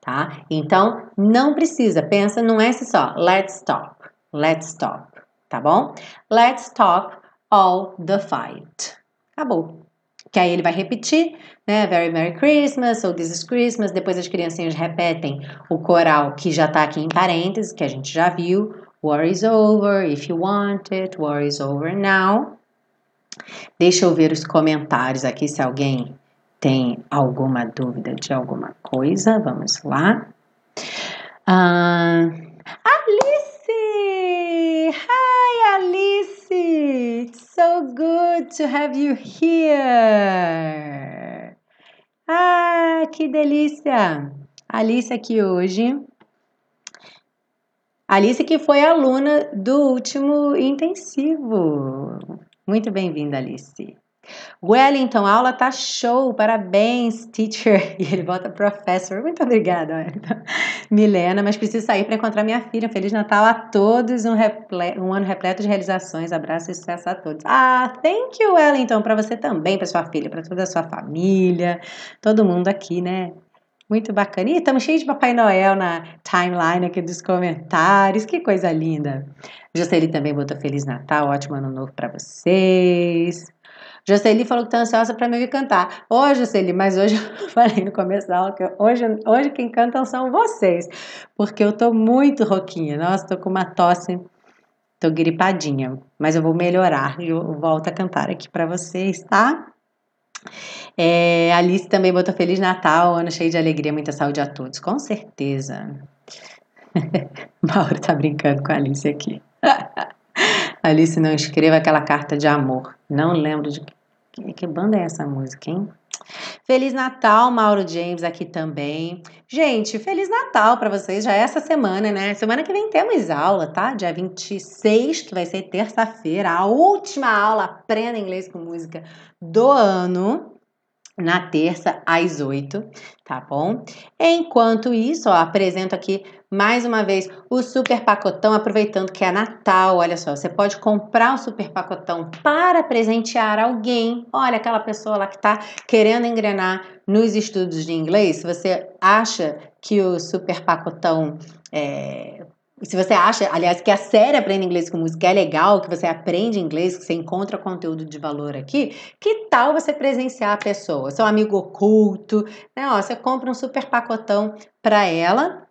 tá? Então não precisa, pensa num S só, let's stop, let's stop, tá bom? Let's stop all the fight. Acabou. Que aí ele vai repetir, né? Very Merry Christmas ou This is Christmas. Depois as criancinhas repetem o coral que já tá aqui em parênteses, que a gente já viu. War is over, if you want it, war is over now. Deixa eu ver os comentários aqui se alguém tem alguma dúvida de alguma coisa. Vamos lá. Uh, Alice! Hi, Alice! It's so good to have you here! Ah, que delícia! Alice aqui hoje. Alice que foi aluna do último intensivo. Muito bem-vinda, Alice. Wellington, a aula tá show, parabéns, teacher. E ele bota professor. Muito obrigada, Milena, mas preciso sair para encontrar minha filha. Feliz Natal a todos, um, um, ano repleto de realizações. Abraço e sucesso a todos. Ah, thank you, Wellington, para você também, para sua filha, para toda a sua família, todo mundo aqui, né? Muito bacana. E estamos cheios de Papai Noel na timeline aqui dos comentários. Que coisa linda. Jocely também botou Feliz Natal, ótimo ano novo para vocês. Jocely falou que está ansiosa para me ouvir cantar. Ô, Jocely, mas hoje eu falei no começo da aula que hoje, hoje quem cantam são vocês, porque eu tô muito rouquinha. Nossa, tô com uma tosse, tô gripadinha, mas eu vou melhorar e eu volto a cantar aqui para vocês, tá? É, Alice também botou Feliz Natal, ano cheio de alegria, muita saúde a todos. Com certeza. Mauro tá brincando com a Alice aqui. Alice, não escreva aquela carta de amor. Não lembro de que, que banda é essa música, hein? Feliz Natal, Mauro James aqui também. Gente, Feliz Natal para vocês já é essa semana, né? Semana que vem temos aula, tá? Dia 26, que vai ser terça-feira, a última aula Aprenda Inglês com Música do ano na terça às 8, tá bom? Enquanto isso, ó, apresento aqui mais uma vez o super pacotão, aproveitando que é Natal, olha só, você pode comprar o super pacotão para presentear alguém. Olha, aquela pessoa lá que está querendo engrenar nos estudos de inglês, se você acha que o super pacotão é, se você acha, aliás, que a série Aprenda Inglês com Música é legal, que você aprende inglês, que você encontra conteúdo de valor aqui, que tal você presenciar a pessoa? Seu amigo oculto, né? Ó, você compra um super pacotão para ela.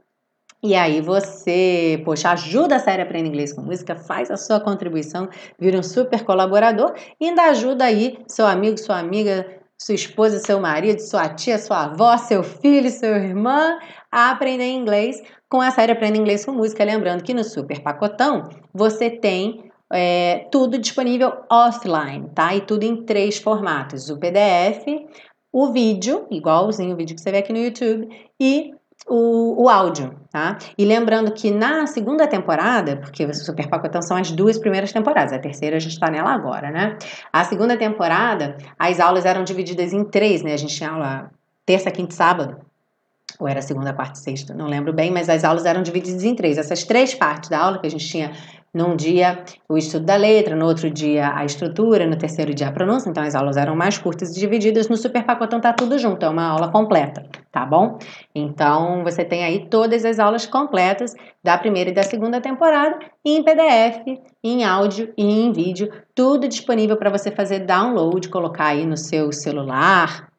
E aí você, poxa, ajuda a série Aprenda Inglês com Música, faz a sua contribuição, vira um super colaborador e ainda ajuda aí seu amigo, sua amiga, sua esposa, seu marido, sua tia, sua avó, seu filho, sua irmã a aprender inglês com a série Aprenda Inglês com Música. Lembrando que no Super Pacotão você tem é, tudo disponível offline, tá? E tudo em três formatos: o PDF, o vídeo, igualzinho o vídeo que você vê aqui no YouTube, e o, o, áudio, tá? E lembrando que na segunda temporada, porque o Super Pacotão são as duas primeiras temporadas, a terceira a gente tá nela agora, né? A segunda temporada, as aulas eram divididas em três, né? A gente tinha aula terça, quinta e sábado ou era segunda, quarta e sexta, não lembro bem, mas as aulas eram divididas em três. Essas três partes da aula que a gente tinha num dia o estudo da letra, no outro dia a estrutura, no terceiro dia a pronúncia, então as aulas eram mais curtas e divididas. No super pacotão tá tudo junto, é uma aula completa, tá bom? Então você tem aí todas as aulas completas da primeira e da segunda temporada em PDF, em áudio e em vídeo, tudo disponível para você fazer download, colocar aí no seu celular,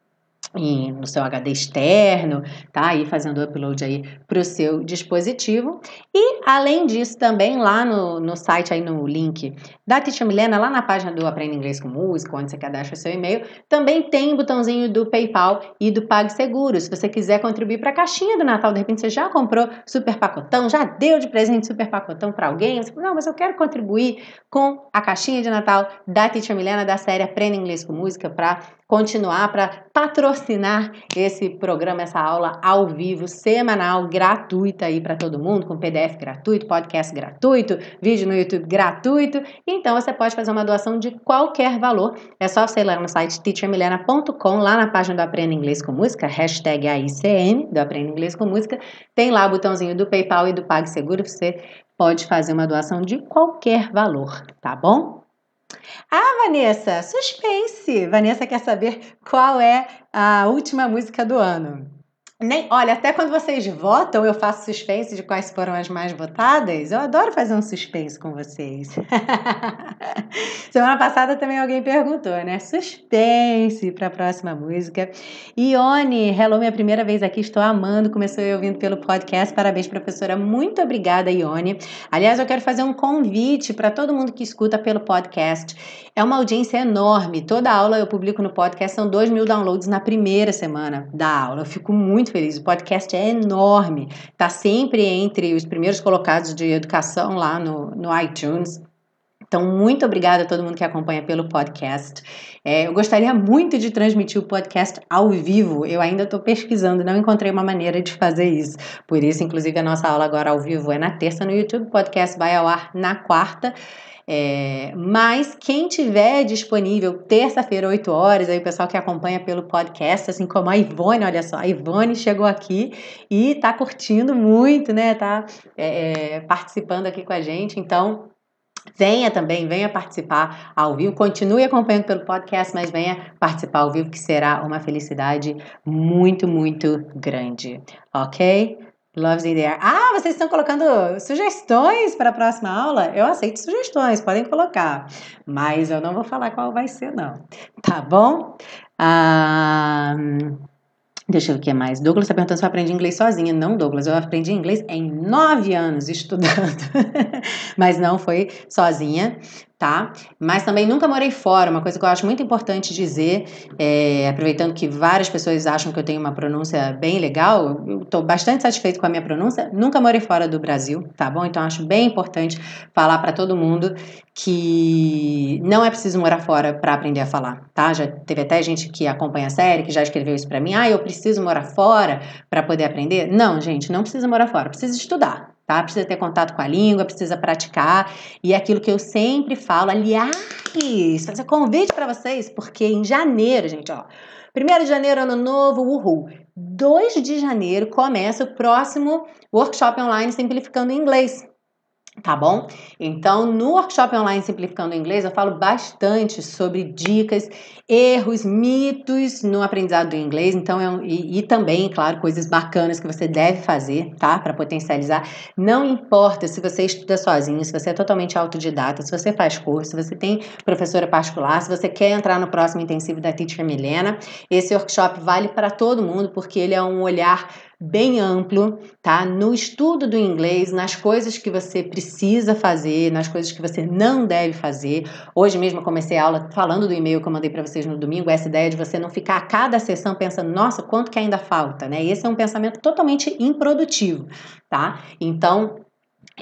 em, no seu HD externo, tá? Aí fazendo upload aí para o seu dispositivo. E além disso, também lá no, no site, aí no link da Teacher Milena, lá na página do Aprenda Inglês com Música, onde você cadastra seu e-mail, também tem o botãozinho do PayPal e do PagSeguro. Se você quiser contribuir para a caixinha do Natal, de repente você já comprou super pacotão, já deu de presente super pacotão para alguém, você fala, não, mas eu quero contribuir com a caixinha de Natal da Teacher Milena da série Aprenda Inglês com Música para continuar, para patrocinar esse programa, essa aula ao vivo, semanal, gratuita aí para todo mundo, com PDF gratuito, podcast gratuito, vídeo no YouTube gratuito. Então você pode fazer uma doação de qualquer valor. É só você ir lá no site teachermilena.com, lá na página do Aprenda Inglês com Música, hashtag AICM, do Aprenda Inglês com Música, tem lá o botãozinho do PayPal e do PagSeguro, você pode fazer uma doação de qualquer valor, tá bom? Ah, Vanessa, suspense! Vanessa quer saber qual é a última música do ano. Nem, olha, até quando vocês votam, eu faço suspense de quais foram as mais votadas. Eu adoro fazer um suspense com vocês. Semana passada também alguém perguntou, né? Suspense para a próxima música. Ione, hello, minha primeira vez aqui, estou amando. Começou eu ouvindo pelo podcast. Parabéns, professora. Muito obrigada, Ione. Aliás, eu quero fazer um convite para todo mundo que escuta pelo podcast. É uma audiência enorme. Toda aula eu publico no podcast, são 2 mil downloads na primeira semana da aula. Eu fico muito feliz. O podcast é enorme, está sempre entre os primeiros colocados de educação lá no, no iTunes. Então, muito obrigada a todo mundo que acompanha pelo podcast. É, eu gostaria muito de transmitir o podcast ao vivo. Eu ainda estou pesquisando, não encontrei uma maneira de fazer isso. Por isso, inclusive, a nossa aula agora ao vivo é na terça no YouTube. O podcast vai ao ar na quarta. É, mas quem tiver disponível terça-feira, 8 horas, aí o pessoal que acompanha pelo podcast, assim como a Ivone, olha só, a Ivone chegou aqui e tá curtindo muito, né? Tá é, é participando aqui com a gente, então. Venha também, venha participar ao vivo. Continue acompanhando pelo podcast, mas venha participar ao vivo, que será uma felicidade muito, muito grande. Ok? Loves in the air. Ah, vocês estão colocando sugestões para a próxima aula? Eu aceito sugestões, podem colocar. Mas eu não vou falar qual vai ser, não. Tá bom? Deixa eu ver o que mais. Douglas está perguntando se eu aprendi inglês sozinha. Não, Douglas, eu aprendi inglês em nove anos estudando. Mas não foi sozinha tá? Mas também nunca morei fora, uma coisa que eu acho muito importante dizer, é, aproveitando que várias pessoas acham que eu tenho uma pronúncia bem legal, eu estou bastante satisfeito com a minha pronúncia, nunca morei fora do Brasil, tá bom? Então acho bem importante falar para todo mundo que não é preciso morar fora para aprender a falar, tá? Já teve até gente que acompanha a série, que já escreveu isso para mim, ah, eu preciso morar fora para poder aprender. Não, gente, não precisa morar fora, precisa estudar, tá? Precisa ter contato com a língua, precisa praticar. E é aquilo que eu sempre falo, aliás, fazer convite para vocês, porque em janeiro, gente, ó, 1 de janeiro, ano novo, uhul. 2 de janeiro começa o próximo workshop online simplificando inglês tá bom? Então, no workshop online Simplificando o Inglês, eu falo bastante sobre dicas, erros, mitos no aprendizado do inglês, então, é e, e, também, claro, coisas bacanas que você deve fazer, tá? Para potencializar. Não importa se você estuda sozinho, se você é totalmente autodidata, se você faz curso, se você tem professora particular, se você quer entrar no próximo intensivo da Teacher Milena, esse workshop vale para todo mundo, porque ele é um olhar bem amplo, tá? No estudo do inglês, nas coisas que você precisa fazer, nas coisas que você não deve fazer. Hoje mesmo eu comecei a aula falando do e-mail que eu mandei para vocês no domingo, essa ideia de você não ficar a cada sessão pensando, nossa, quanto que ainda falta, né? Esse é um pensamento totalmente improdutivo, tá? Então,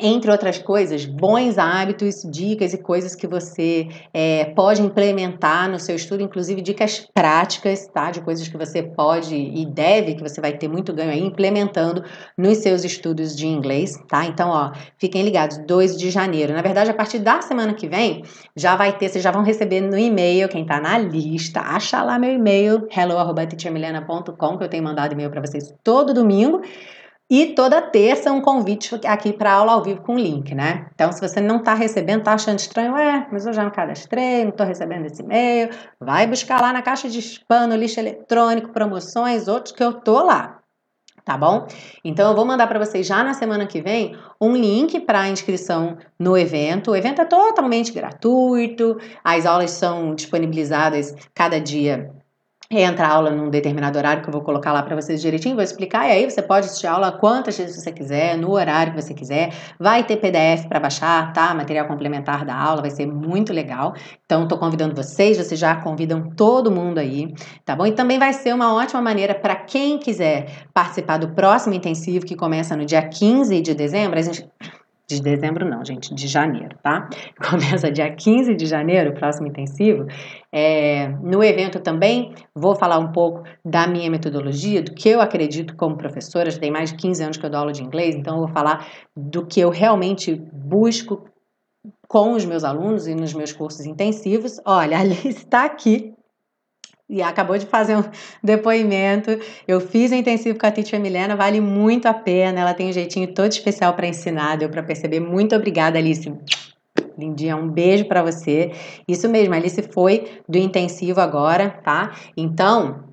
entre outras coisas, bons hábitos, dicas e coisas que você é, pode implementar no seu estudo, inclusive dicas práticas, tá? De coisas que você pode e deve, que você vai ter muito ganho aí implementando nos seus estudos de inglês, tá? Então, ó, fiquem ligados, 2 de janeiro. Na verdade, a partir da semana que vem, já vai ter, vocês já vão receber no e-mail, quem tá na lista, acha lá meu e-mail, hello.teachermilena.com, que eu tenho mandado e-mail para vocês todo domingo. E toda terça um convite aqui para aula ao vivo com link, né? Então, se você não está recebendo, está achando estranho, é, mas eu já me cadastrei, não estou recebendo esse e-mail, vai buscar lá na caixa de spam, no lixo eletrônico, promoções, outros que eu tô lá, tá bom? Então eu vou mandar para vocês já na semana que vem um link para inscrição no evento. O evento é totalmente gratuito, as aulas são disponibilizadas cada dia entra a aula num determinado horário que eu vou colocar lá para vocês direitinho, vou explicar, e aí você pode assistir a aula quantas vezes você quiser, no horário que você quiser. Vai ter PDF para baixar, tá? Material complementar da aula, vai ser muito legal. Então, estou convidando vocês, vocês já convidam todo mundo aí, tá bom? E também vai ser uma ótima maneira para quem quiser participar do próximo intensivo que começa no dia 15 de dezembro. A gente De dezembro não, gente, de janeiro, tá? Começa dia 15 de janeiro, próximo intensivo. É, no evento também vou falar um pouco da minha metodologia, do que eu acredito como professora. Já tem mais de 15 anos que eu dou aula de inglês, então eu vou falar do que eu realmente busco com os meus alunos e nos meus cursos intensivos. Olha, a está aqui e acabou de fazer um depoimento. Eu fiz o intensivo com a Teacher Milena, vale muito a pena. Ela tem um jeitinho todo especial para ensinar, deu para perceber. Muito obrigada, Alice. Lindinha, um beijo para você. Isso mesmo, Alice foi do intensivo agora, tá? Então,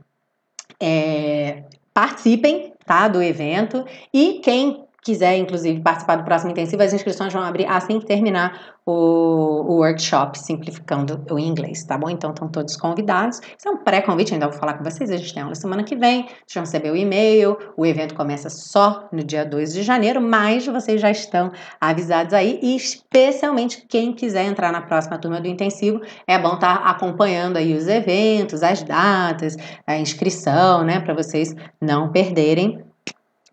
é, participem, tá, do evento. E quem quiser, inclusive, participar do próximo intensivo, as inscrições vão abrir assim que terminar o, o workshop Simplificando o Inglês, tá bom? Então, estão todos convidados. Isso é um pré-convite, ainda vou falar com vocês. A gente tem aula semana que vem, vocês vão receber o e-mail. O evento começa só no dia 2 de janeiro, mas vocês já estão avisados aí. E especialmente quem quiser entrar na próxima turma do intensivo, é bom estar tá acompanhando aí os eventos, as datas, a inscrição, né? Para vocês não perderem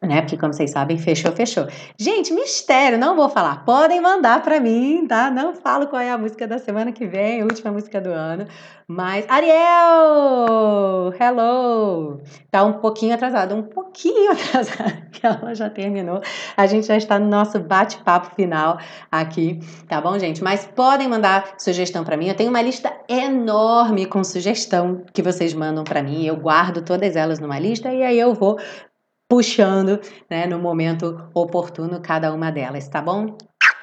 né? Porque, como vocês sabem, fechou, fechou. Gente, mistério, não vou falar. Podem mandar para mim, tá? Não falo qual é a música da semana que vem, última música do ano. Mas, Ariel! Hello! Tá um pouquinho atrasado, um pouquinho atrasado, que ela já terminou. A gente já está no nosso bate-papo final aqui, tá bom, gente? Mas podem mandar sugestão para mim. Eu tenho uma lista enorme com sugestão que vocês mandam para mim. Eu guardo todas elas numa lista e aí eu vou puxando, né, no momento oportuno cada uma delas, tá bom?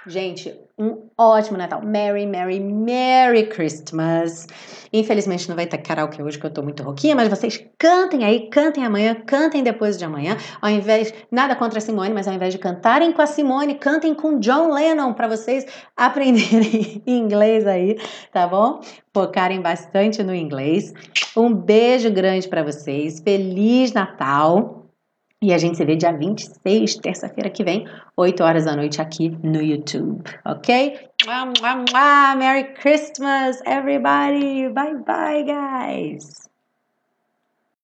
Gente, um ótimo Natal. Merry, Merry, Merry Christmas. Infelizmente não vai ter karaokê hoje que eu tô muito rouquinha, mas vocês cantem aí, cantem amanhã, cantem depois de amanhã. Ao invés, nada contra a Simone, mas ao invés de cantarem com a Simone, cantem com John Lennon para vocês aprenderem inglês aí, tá bom? Focarem bastante no inglês. Um beijo grande para vocês. Feliz Natal. E a gente se vê dia 26, terça-feira que vem, 8 horas da noite aqui no YouTube, ok? Merry Christmas, everybody! Bye bye, guys!